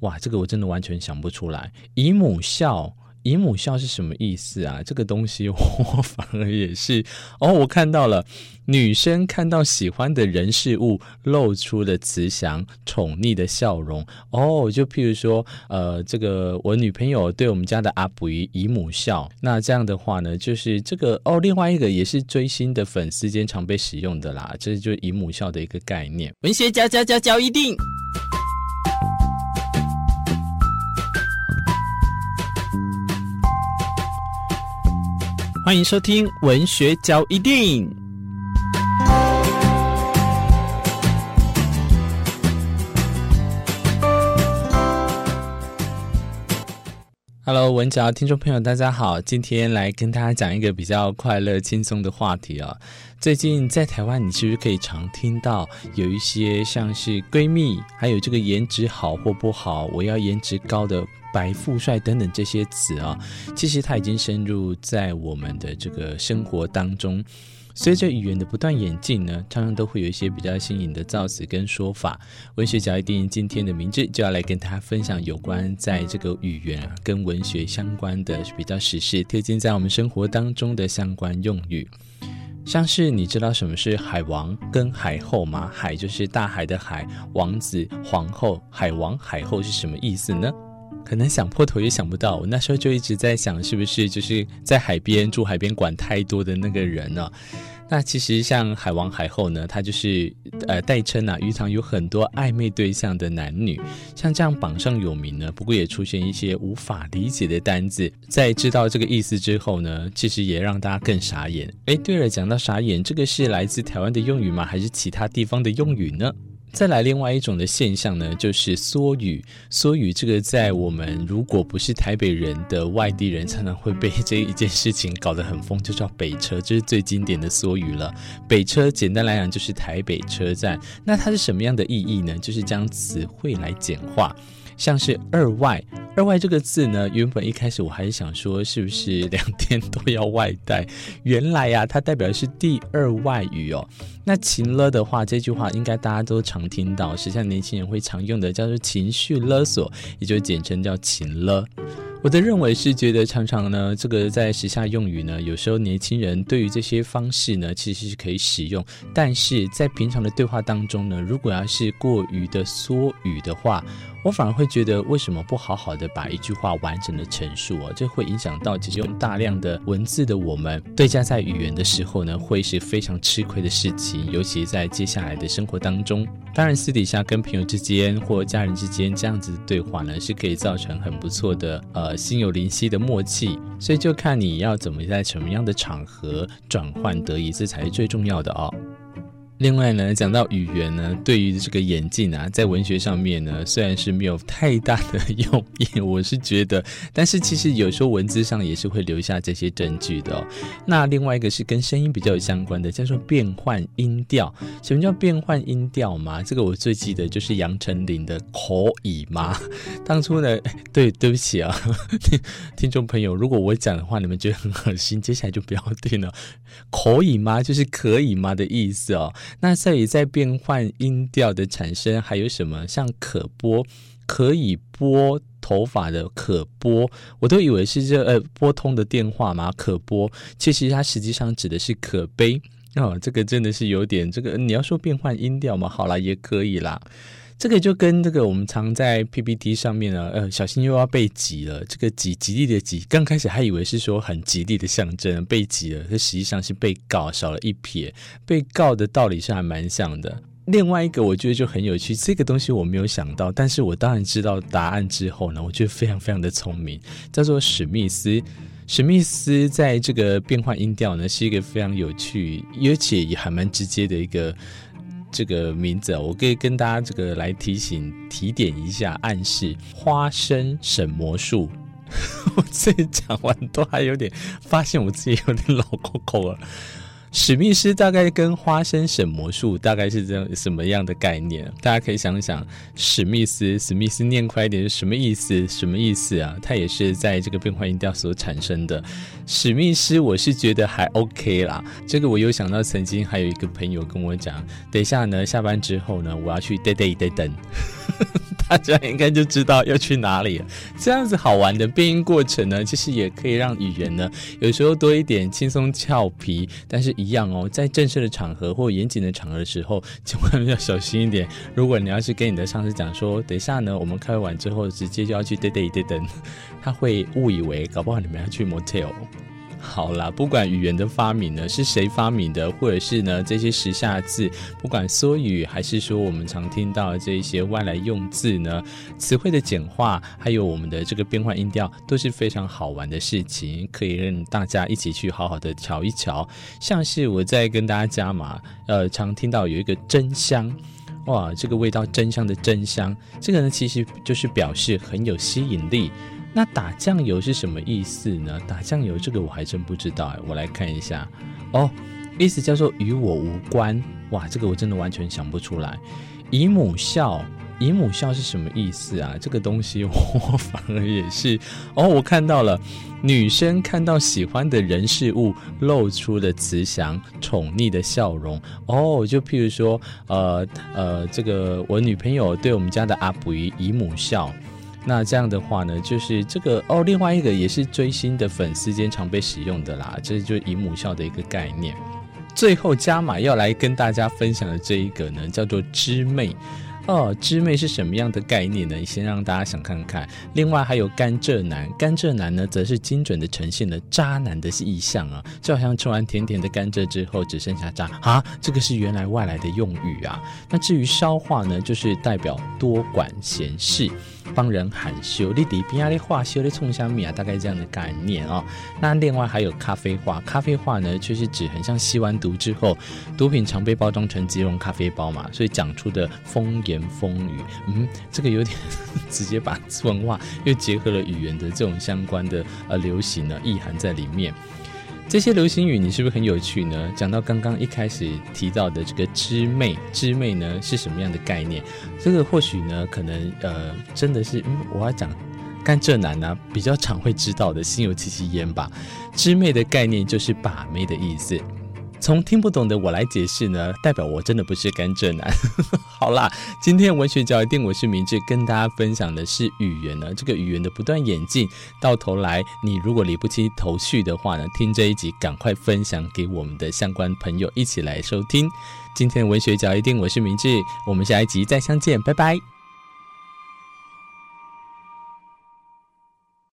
哇，这个我真的完全想不出来。姨母笑。姨母笑是什么意思啊？这个东西 我反而也是哦，我看到了，女生看到喜欢的人事物，露出了慈祥宠溺的笑容。哦，就譬如说，呃，这个我女朋友对我们家的阿布姨姨母笑，那这样的话呢，就是这个哦，另外一个也是追星的粉丝间常被使用的啦，这就是姨母笑的一个概念。文学家家家教一定。欢迎收听文学交易电影。Hello，文嚼听众朋友，大家好，今天来跟大家讲一个比较快乐、轻松的话题啊。最近在台湾，你是不是可以常听到有一些像是闺蜜，还有这个颜值好或不好，我要颜值高的。白富帅等等这些词啊，其实它已经深入在我们的这个生活当中。随着语言的不断演进呢，常常都会有一些比较新颖的造词跟说法。文学角一定今天的名字就要来跟大家分享有关在这个语言啊跟文学相关的比较时事贴近在我们生活当中的相关用语，像是你知道什么是海王跟海后吗？海就是大海的海，王子、皇后、海王、海后是什么意思呢？可能想破头也想不到，我那时候就一直在想，是不是就是在海边住海边管太多的那个人呢？那其实像海王海后呢，他就是呃代称啊，鱼塘有很多暧昧对象的男女，像这样榜上有名呢。不过也出现一些无法理解的单字，在知道这个意思之后呢，其实也让大家更傻眼。哎，对了，讲到傻眼，这个是来自台湾的用语吗？还是其他地方的用语呢？再来另外一种的现象呢，就是缩语。缩语这个在我们如果不是台北人的外地人，常常会被这一件事情搞得很疯，就叫北车，这是最经典的缩语了。北车简单来讲就是台北车站，那它是什么样的意义呢？就是将词汇来简化。像是二外，二外这个字呢，原本一开始我还是想说，是不是两天都要外带？原来呀、啊，它代表的是第二外语哦。那情勒的话，这句话应该大家都常听到，实际上年轻人会常用的，叫做情绪勒索，也就简称叫情勒。我的认为是觉得常常呢，这个在时下用语呢，有时候年轻人对于这些方式呢，其实是可以使用，但是在平常的对话当中呢，如果要是过于的缩语的话，我反而会觉得为什么不好好的把一句话完整的陈述啊？这会影响到其实用大量的文字的我们对家在语言的时候呢，会是非常吃亏的事情，尤其在接下来的生活当中。当然，私底下跟朋友之间或家人之间这样子的对话呢，是可以造成很不错的呃心有灵犀的默契。所以就看你要怎么在什么样的场合转换得宜，这才是最重要的哦。另外呢，讲到语言呢，对于这个演进啊，在文学上面呢，虽然是没有太大的用意，我是觉得，但是其实有时候文字上也是会留下这些证据的。那另外一个是跟声音比较有相关的，叫做变换音调。什么叫变换音调嘛？这个我最记得就是杨丞琳的《可以吗》。当初呢，对，对不起啊，听听众朋友，如果我讲的话你们觉得很恶心，接下来就不要听了。可以吗？就是可以吗的意思哦。那在于在变换音调的产生，还有什么像可拨，可以拨头发的可拨，我都以为是这呃拨通的电话嘛，可拨，其实它实际上指的是可悲哦。这个真的是有点这个，你要说变换音调嘛，好啦，也可以啦。这个就跟这个我们常在 PPT 上面呢，呃，小心又要被挤了。这个挤，吉利的挤，刚开始还以为是说很吉利的象征，被挤了，这实际上是被告少了一撇。被告的道理是还蛮像的。另外一个我觉得就很有趣，这个东西我没有想到，但是我当然知道答案之后呢，我觉得非常非常的聪明，叫做史密斯。史密斯在这个变换音调呢，是一个非常有趣，而且也还蛮直接的一个。这个名字，我可以跟大家这个来提醒、提点一下、暗示。花生省魔术，我自己讲完都还有点发现我自己有点老扣扣了。史密斯大概跟花生省魔术大概是这样什么样的概念？大家可以想想，史密斯，史密斯念快一点是什么意思？什么意思啊？它也是在这个变换音调所产生的。史密斯，我是觉得还 OK 啦。这个我有想到，曾经还有一个朋友跟我讲，等一下呢，下班之后呢，我要去 day day day 等。大家应该就知道要去哪里了。这样子好玩的变音过程呢，其实也可以让语言呢有时候多一点轻松俏皮，但是一样哦，在正式的场合或严谨的场合的时候，千万要小心一点。如果你要是跟你的上司讲说，等一下呢，我们开完之后直接就要去 day day day 等，他会误以为搞不好你们要去 motel。好啦，不管语言的发明呢是谁发明的，或者是呢这些时下字，不管缩语还是说我们常听到的这一些外来用字呢，词汇的简化，还有我们的这个变换音调，都是非常好玩的事情，可以让大家一起去好好的瞧一瞧。像是我在跟大家讲嘛，呃，常听到有一个真香，哇，这个味道真香的真香，这个呢其实就是表示很有吸引力。那打酱油是什么意思呢？打酱油这个我还真不知道哎，我来看一下哦，意思叫做与我无关。哇，这个我真的完全想不出来。姨母笑，姨母笑是什么意思啊？这个东西我反而也是哦，我看到了，女生看到喜欢的人事物，露出了慈祥宠溺的笑容。哦，就譬如说，呃呃，这个我女朋友对我们家的阿布姨姨母笑。那这样的话呢，就是这个哦，另外一个也是追星的粉丝间常被使用的啦，这就是姨母笑的一个概念。最后加码要来跟大家分享的这一个呢，叫做知妹。哦，知妹是什么样的概念呢？先让大家想看看。另外还有甘蔗男，甘蔗男呢，则是精准的呈现了渣男的意象啊，就好像吃完甜甜的甘蔗之后只剩下渣啊，这个是原来外来的用语啊。那至于烧话呢，就是代表多管闲事。帮人喊修，你底边啊，你话修，你冲香米啊，大概这样的概念哦。那另外还有咖啡话，咖啡话呢，就是指很像吸完毒之后，毒品常被包装成即溶咖啡包嘛，所以讲出的风言风语，嗯，这个有点 直接把文化又结合了语言的这种相关的呃流行呢意涵在里面。这些流行语你是不是很有趣呢？讲到刚刚一开始提到的这个“知妹”，“知妹”呢是什么样的概念？这个或许呢，可能呃，真的是，嗯，我要讲甘蔗男呢、比较常会知道的“心有戚戚焉”吧，“知妹”的概念就是把妹的意思。从听不懂的我来解释呢，代表我真的不是甘蔗男。好啦，今天文学角一定，我是明志，跟大家分享的是语言呢，这个语言的不断演进，到头来你如果理不清头绪的话呢，听这一集赶快分享给我们的相关朋友一起来收听。今天文学角一定，我是明志，我们下一集再相见，拜拜。